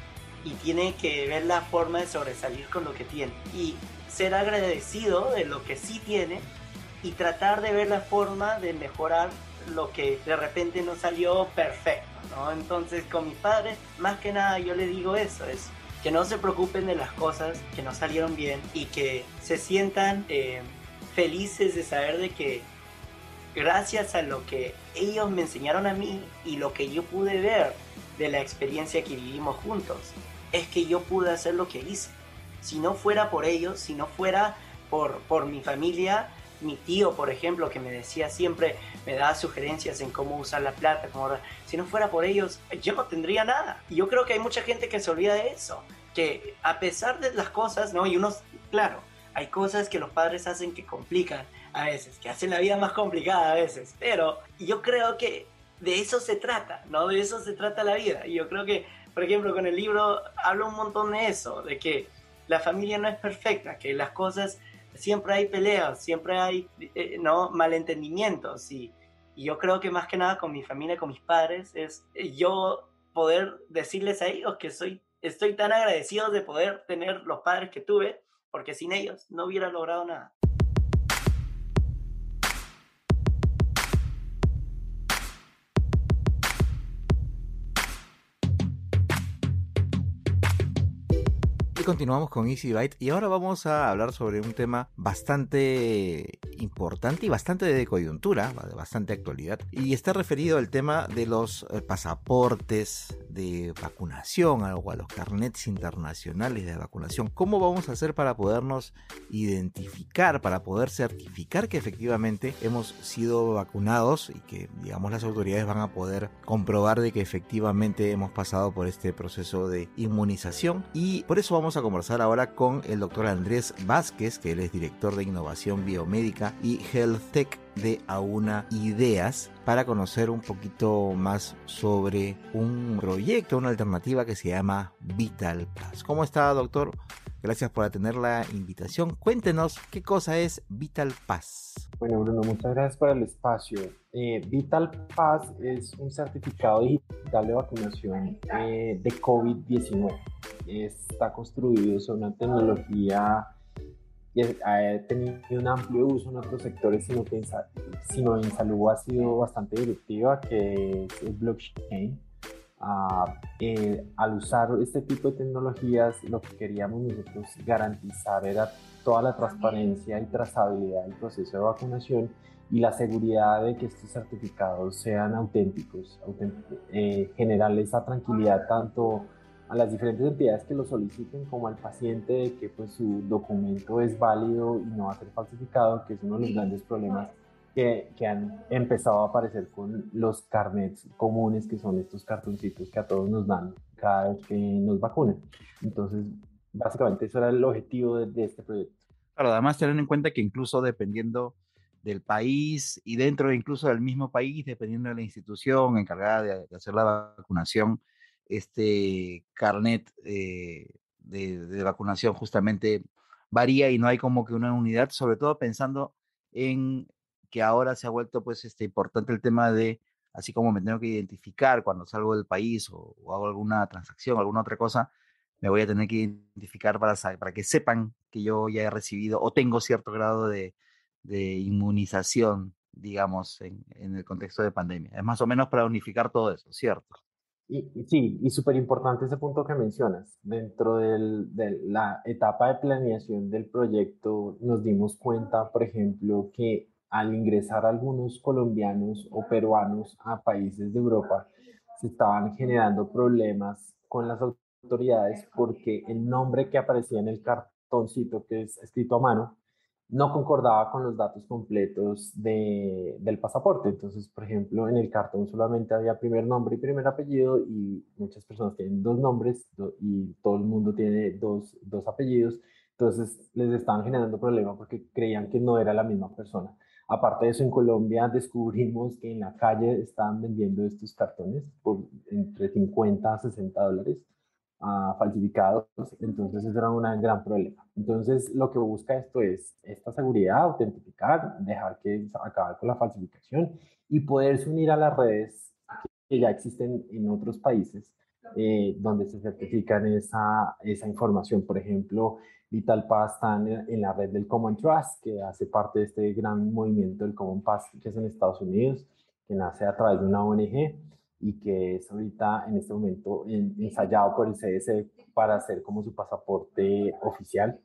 y tiene que ver la forma de sobresalir con lo que tiene y ser agradecido de lo que sí tiene y tratar de ver la forma de mejorar lo que de repente no salió perfecto, ¿no? Entonces con mis padres, más que nada yo le digo eso, es que no se preocupen de las cosas que no salieron bien y que se sientan eh, felices de saber de que gracias a lo que ellos me enseñaron a mí y lo que yo pude ver de la experiencia que vivimos juntos, es que yo pude hacer lo que hice. Si no fuera por ellos, si no fuera por, por mi familia, mi tío, por ejemplo, que me decía siempre, me daba sugerencias en cómo usar la plata, cómo... si no fuera por ellos, yo no tendría nada. Y yo creo que hay mucha gente que se olvida de eso, que a pesar de las cosas, ¿no? Y unos, claro, hay cosas que los padres hacen que complican a veces, que hacen la vida más complicada a veces, pero yo creo que de eso se trata, ¿no? De eso se trata la vida. Y yo creo que, por ejemplo, con el libro hablo un montón de eso, de que la familia no es perfecta, que las cosas siempre hay peleas, siempre hay eh, no malentendimientos y, y, yo creo que más que nada con mi familia, con mis padres, es yo poder decirles a ellos que soy, estoy tan agradecido de poder tener los padres que tuve, porque sin ellos no hubiera logrado nada. Y continuamos con Easy Byte y ahora vamos a hablar sobre un tema bastante importante y bastante de coyuntura, de bastante actualidad, y está referido al tema de los eh, pasaportes de vacunación o a los carnets internacionales de vacunación. ¿Cómo vamos a hacer para podernos identificar, para poder certificar que efectivamente hemos sido vacunados y que, digamos, las autoridades van a poder comprobar de que efectivamente hemos pasado por este proceso de inmunización? Y por eso vamos a conversar ahora con el doctor Andrés Vázquez, que él es director de innovación biomédica y Health Tech de Auna Ideas para conocer un poquito más sobre un proyecto, una alternativa que se llama Vital Plus. ¿Cómo está, doctor? Gracias por atender la invitación. Cuéntenos qué cosa es Vital Pass. Bueno, Bruno, muchas gracias por el espacio. Eh, Vital Pass es un certificado digital de vacunación eh, de COVID-19. Está construido sobre una tecnología y ha tenido un amplio uso en otros sectores, sino que en, sino en salud ha sido bastante directiva, que es el blockchain. Uh, eh, al usar este tipo de tecnologías, lo que queríamos nosotros garantizar era toda la transparencia y trazabilidad del proceso de vacunación y la seguridad de que estos certificados sean auténticos, auténticos eh, generarle esa tranquilidad tanto a las diferentes entidades que lo soliciten como al paciente de que pues, su documento es válido y no va a ser falsificado, que es uno de los grandes problemas que, han empezado a aparecer con los carnets comunes, que son estos cartoncitos que a todos nos dan cada vez que nos vacunan. Entonces, básicamente eso era el objetivo de, de este proyecto. Claro, además tener en cuenta que incluso dependiendo del país y dentro incluso del mismo país, dependiendo de la institución encargada de, hacer la vacunación, este carnet eh, de, vacunación justamente varía y no hay como que una unidad, sobre todo pensando en que ahora se ha vuelto pues este importante el tema de, así como me tengo que identificar cuando salgo del país o, hago alguna transacción, alguna otra cosa, me voy a tener que identificar para, para que sepan que yo ya he recibido o tengo cierto grado de, de inmunización, digamos, en, en, el contexto de pandemia. Es más o menos para unificar todo eso, ¿cierto? Sí, y súper importante ese punto que mencionas. Dentro de la etapa de planeación del proyecto nos dimos cuenta, por ejemplo, que al ingresar algunos colombianos o peruanos a países de Europa, se estaban generando problemas con las autoridades porque el nombre que aparecía en el cartoncito que es escrito a mano no concordaba con los datos completos de, del pasaporte. Entonces, por ejemplo, en el cartón solamente había primer nombre y primer apellido y muchas personas tienen dos nombres y todo el mundo tiene dos, dos apellidos. Entonces, les estaban generando problemas porque creían que no era la misma persona. Aparte de eso, en Colombia descubrimos que en la calle estaban vendiendo estos cartones por entre 50 a 60 dólares falsificados, entonces eso era un gran problema. Entonces lo que busca esto es esta seguridad, autentificar, dejar que acabar con la falsificación y poderse unir a las redes que ya existen en otros países eh, donde se certifican esa, esa información. Por ejemplo, Vital Pass está en, en, la red del Common Trust, que hace parte de este gran movimiento del Common Pass que es en Estados Unidos, que nace a través de una ONG y que es ahorita en este momento ensayado por el CDC para hacer como su pasaporte oficial.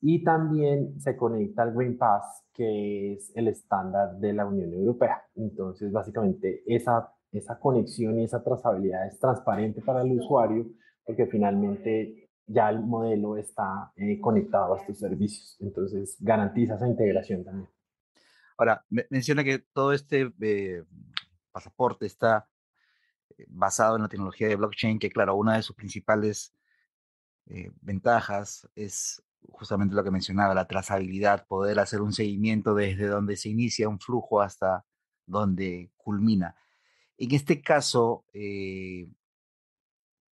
Y también se conecta al Green Pass, que es el estándar de la Unión Europea. Entonces, básicamente, esa, esa conexión y esa trazabilidad es transparente para el usuario, porque finalmente ya el modelo está eh, conectado a estos servicios. Entonces, garantiza esa integración también. Ahora, menciona que todo este eh, pasaporte está basado en la tecnología de blockchain, que claro, una de sus principales eh, ventajas es justamente lo que mencionaba, la trazabilidad, poder hacer un seguimiento desde donde se inicia un flujo hasta donde culmina. En este caso, eh,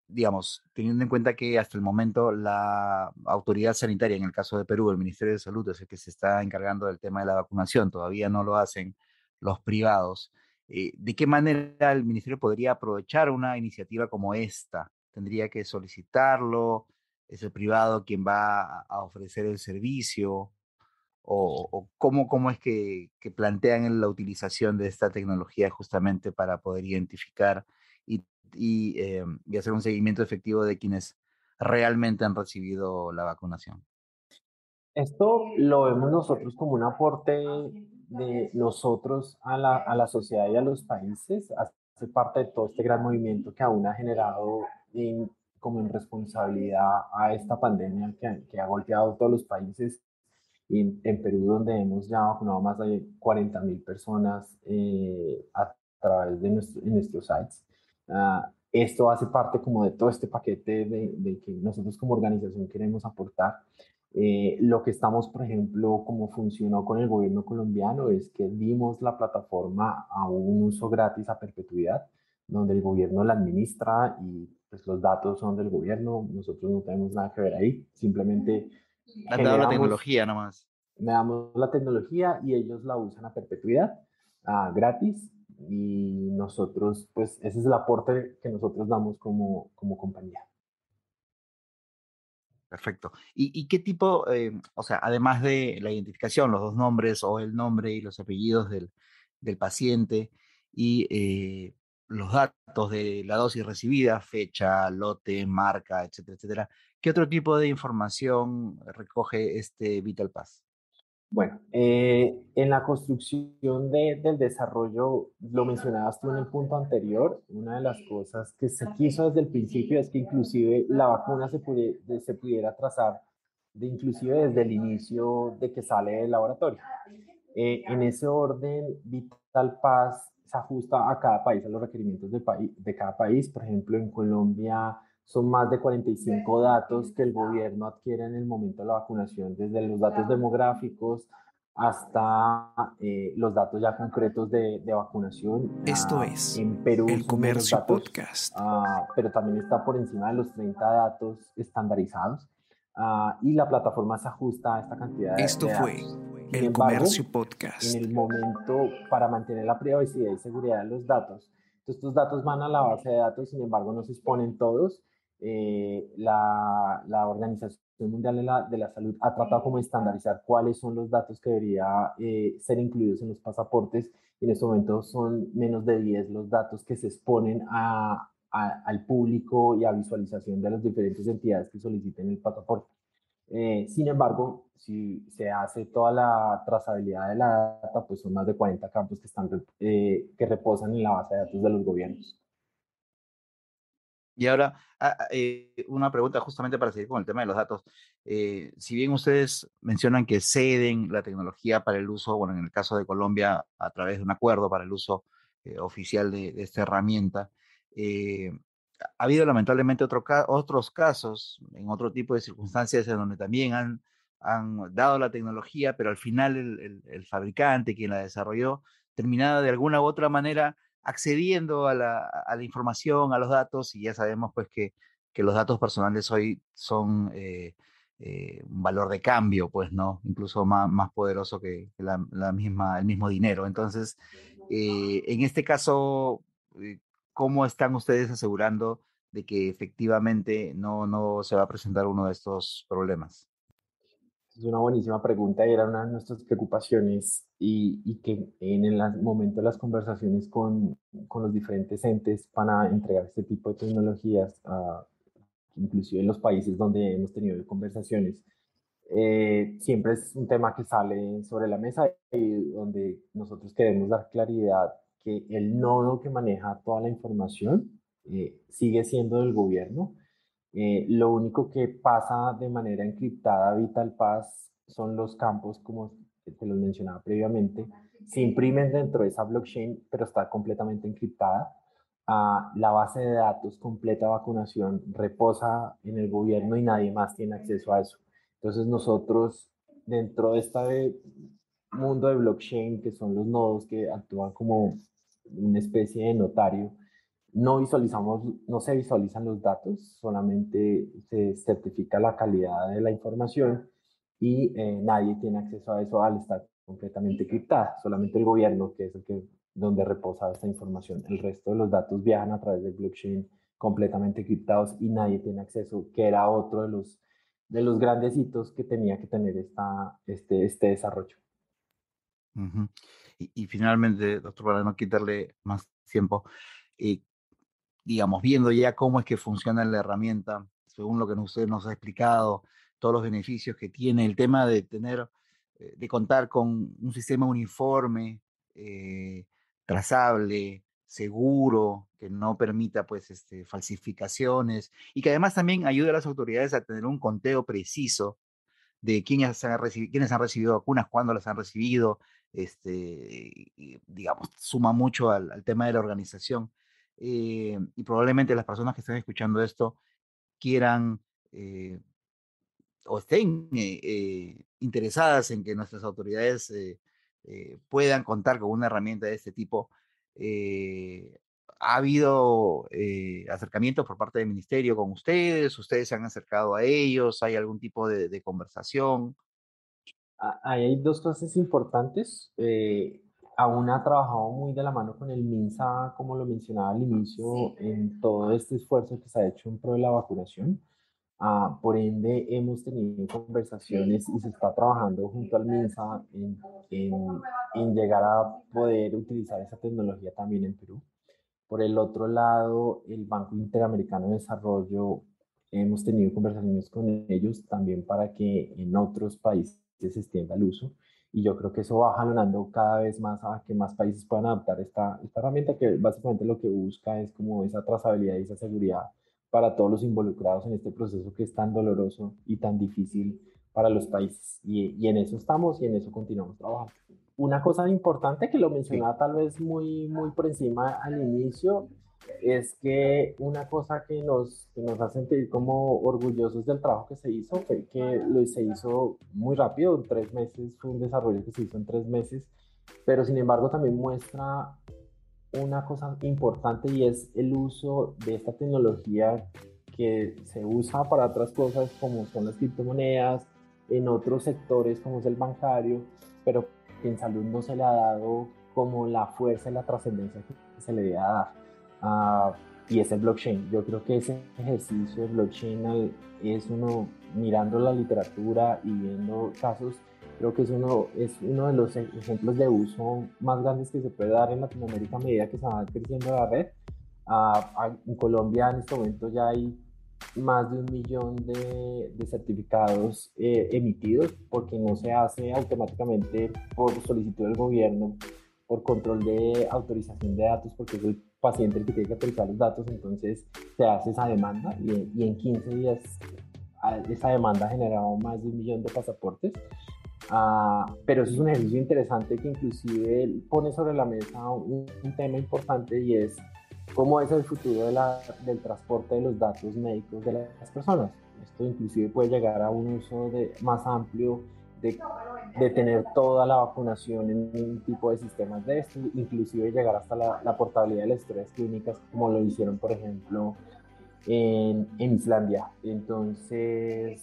digamos, teniendo en cuenta que hasta el momento la autoridad sanitaria, en el caso de Perú, el Ministerio de Salud es el que se está encargando del tema de la vacunación, todavía no lo hacen los privados. Eh, ¿De qué manera el ministerio podría aprovechar una iniciativa como esta? ¿Tendría que solicitarlo? ¿Es el privado quien va a ofrecer el servicio? ¿O, cómo, cómo, es que, plantean la utilización de esta tecnología justamente para poder identificar y, eh, y hacer un seguimiento efectivo de quienes realmente han recibido la vacunación? Esto lo vemos nosotros como un aporte de nosotros a la, a la sociedad y a los países, hace parte de todo este gran movimiento que aún ha generado como en responsabilidad a esta pandemia que, que ha golpeado todos los países. Y en, Perú, donde hemos ya vacunado más de 40 mil personas eh, a través de, nuestro, nuestros sites. Ah, esto hace parte como de todo este paquete de, de que nosotros como organización queremos aportar. Eh, lo que estamos, por ejemplo, como funcionó con el gobierno colombiano, es que dimos la plataforma a un uso gratis a perpetuidad, donde el gobierno la administra y pues, los datos son del gobierno, nosotros no tenemos nada que ver ahí, simplemente... Han dado la tecnología nomás. Le damos la tecnología y ellos la usan a perpetuidad, uh, gratis, y nosotros, pues ese es el aporte que nosotros damos como, como compañía. Perfecto. ¿Y, qué tipo, eh, o sea, además de la identificación, los dos nombres o el nombre y los apellidos del, paciente y eh, los datos de la dosis recibida, fecha, lote, marca, etcétera, etcétera, ¿qué otro tipo de información recoge este Vital Pass? Bueno, eh, en la construcción del desarrollo, lo mencionabas tú en el punto anterior, una de las cosas que se quiso desde el principio es que inclusive la vacuna se, se pudiera trazar de inclusive desde el inicio de que sale del laboratorio. Eh, en ese orden, Vital Paz se ajusta a cada país, a los requerimientos de, de cada país. Por ejemplo, en Colombia son más de 45 datos que el gobierno adquiere en el momento de la vacunación, desde los datos demográficos hasta eh, los datos ya concretos de, vacunación. Esto ah, es en Perú, el Comercio Podcast. Ah, pero también está por encima de los 30 datos estandarizados. Ah, y la plataforma se ajusta a esta cantidad de Esto fue el Comercio Podcast. En el momento para mantener la privacidad y seguridad de los datos. estos datos van a la base de datos, sin embargo, no se exponen todos eh, la, la, Organización Mundial de la, de la, Salud ha tratado como estandarizar cuáles son los datos que debería eh, ser incluidos en los pasaportes y en este momento son menos de 10 los datos que se exponen a, al público y a visualización de las diferentes entidades que soliciten el pasaporte. Eh, sin embargo, si se hace toda la trazabilidad de la data, pues son más de 40 campos que, están, que reposan en la base de datos de los gobiernos. Y ahora, ah, ah, eh, una pregunta justamente para seguir con el tema de los datos. Eh, si bien ustedes mencionan que ceden la tecnología para el uso, bueno, en el caso de Colombia, a través de un acuerdo para el uso eh, oficial de, esta herramienta, ha habido lamentablemente otros casos, en otro tipo de circunstancias, en donde también han, dado la tecnología, pero al final el, el fabricante, quien la desarrolló, terminado de alguna u otra manera accediendo a la, a la, información, a los datos, y ya sabemos pues que, que los datos personales hoy son eh, eh, un valor de cambio, pues, ¿no? Incluso más, más poderoso que, la, misma, el mismo dinero. Entonces, eh, en este caso, ¿cómo están ustedes asegurando de que efectivamente no, no se va a presentar uno de estos problemas? Es una buenísima pregunta y era una de nuestras preocupaciones y, y que en el momento de las conversaciones con, con, los diferentes entes para entregar este tipo de tecnologías, inclusive en los países donde hemos tenido conversaciones, eh, siempre es un tema que sale sobre la mesa y donde nosotros queremos dar claridad que el nodo que maneja toda la información eh, sigue siendo del gobierno eh, lo único que pasa de manera encriptada Vital Pass son los campos, como te los mencionaba previamente, se imprimen dentro de esa blockchain, pero está completamente encriptada. Ah, la base de datos completa vacunación reposa en el gobierno y nadie más tiene acceso a eso. Entonces nosotros, dentro de este mundo de blockchain, que son los nodos que actúan como una especie de notario, no visualizamos, no se visualizan los datos, solamente se certifica la calidad de la información y eh, nadie tiene acceso a eso al estar completamente criptada, solamente el gobierno, que es el que donde reposa esta información. El resto de los datos viajan a través del blockchain completamente criptados y nadie tiene acceso, que era otro de los, de los grandes hitos que tenía que tener esta, este, este desarrollo. y, finalmente, doctor, para no quitarle más tiempo, eh, digamos, viendo ya cómo es que funciona la herramienta, según lo que usted nos ha explicado, todos los beneficios que tiene, el tema de tener, eh, de contar con un sistema uniforme, eh, trazable, seguro, que no permita pues este, falsificaciones y que además también ayude a las autoridades a tener un conteo preciso de quiénes han, recibido, quiénes han recibido vacunas, cuándo las han recibido, este, digamos, suma mucho al tema de la organización. Eh, y probablemente las personas que estén escuchando esto quieran eh, o estén eh, interesadas en que nuestras autoridades puedan contar con una herramienta de este tipo. ¿Ha habido acercamientos por parte del ministerio con ustedes? ¿Ustedes se han acercado a ellos? ¿Hay algún tipo de, conversación? hay dos cosas importantes aún ha trabajado muy de la mano con el MINSA, como lo mencionaba al inicio, en todo este esfuerzo que se ha hecho en pro de la vacunación. Ah, por ende, hemos tenido conversaciones y se está trabajando junto al MINSA en, en, en, llegar a poder utilizar esa tecnología también en Perú. Por el otro lado, el Banco Interamericano de Desarrollo, hemos tenido conversaciones con ellos también para que en otros países se extienda el uso y yo creo que eso va jalonando cada vez más a que más países puedan adaptar esta, esta herramienta que básicamente lo que busca es como esa trazabilidad y esa seguridad para todos los involucrados en este proceso que es tan doloroso y tan difícil para los países. Y, y, en eso estamos y en eso continuamos trabajando. Una cosa importante que lo mencionaba tal vez muy, muy por encima al inicio es que una cosa que nos, que nos hace sentir como orgullosos del trabajo que se hizo fue que lo se hizo muy rápido, en tres meses, fue un desarrollo que se hizo en tres meses, pero sin embargo también muestra una cosa importante y es el uso de esta tecnología que se usa para otras cosas como son las criptomonedas, en otros sectores como es el bancario, pero que en salud no se le ha dado como la fuerza y la trascendencia que se le debe dar. Uh, y es el blockchain. Yo creo que ese ejercicio de blockchain es uno, mirando la literatura y viendo casos, creo que es uno, es uno de los ejemplos de uso más grandes que se puede dar en Latinoamérica a medida que se va creciendo la red. Uh, en Colombia en este momento ya hay más de un millón de, de certificados eh, emitidos porque no se hace automáticamente por solicitud del gobierno, por control de autorización de datos, porque es el paciente el que tiene que autorizar los datos, entonces se hace esa demanda y, y en 15 días esa demanda ha generado más de un millón de pasaportes. Uh, pero eso es un ejercicio interesante que inclusive pone sobre la mesa un, un tema importante y es cómo es el futuro de la, del transporte de los datos médicos de las personas. Esto inclusive puede llegar a un uso de, más amplio de, de, tener toda la vacunación en un tipo de sistemas de esto, inclusive llegar hasta la, la portabilidad de las historias clínicas, como lo hicieron, por ejemplo, en, Islandia. Entonces,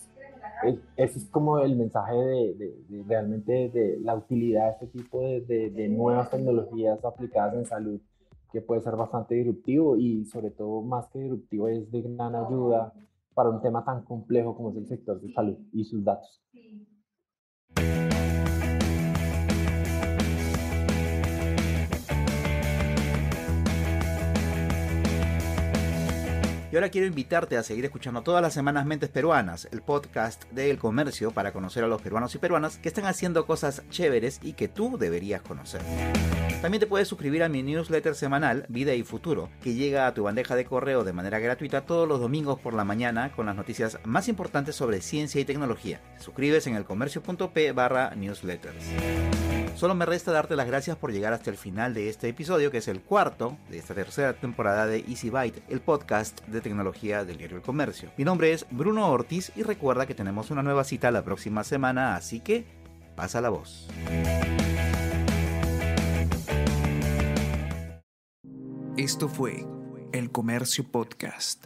ese es como el mensaje de, de, realmente de la utilidad de este tipo de, nuevas tecnologías aplicadas en salud que puede ser bastante disruptivo y sobre todo más que disruptivo es de gran ayuda para un tema tan complejo como es el sector de salud y sus datos. Y ahora quiero invitarte a seguir escuchando todas las semanas Mentes Peruanas, el podcast del comercio para conocer a los peruanos y peruanas que están haciendo cosas chéveres y que tú deberías conocer. También te puedes suscribir a mi newsletter semanal Vida y Futuro, que llega a tu bandeja de correo de manera gratuita todos los domingos por la mañana con las noticias más importantes sobre ciencia y tecnología. Te suscribes en elcomercio.p barra newsletters. Solo me resta darte las gracias por llegar hasta el final de este episodio, que es el cuarto de esta tercera temporada de Easy Byte, el podcast de tecnología del diario El Comercio. Mi nombre es Bruno Ortiz y recuerda que tenemos una nueva cita la próxima semana, así que pasa la voz. Esto fue El Comercio Podcast.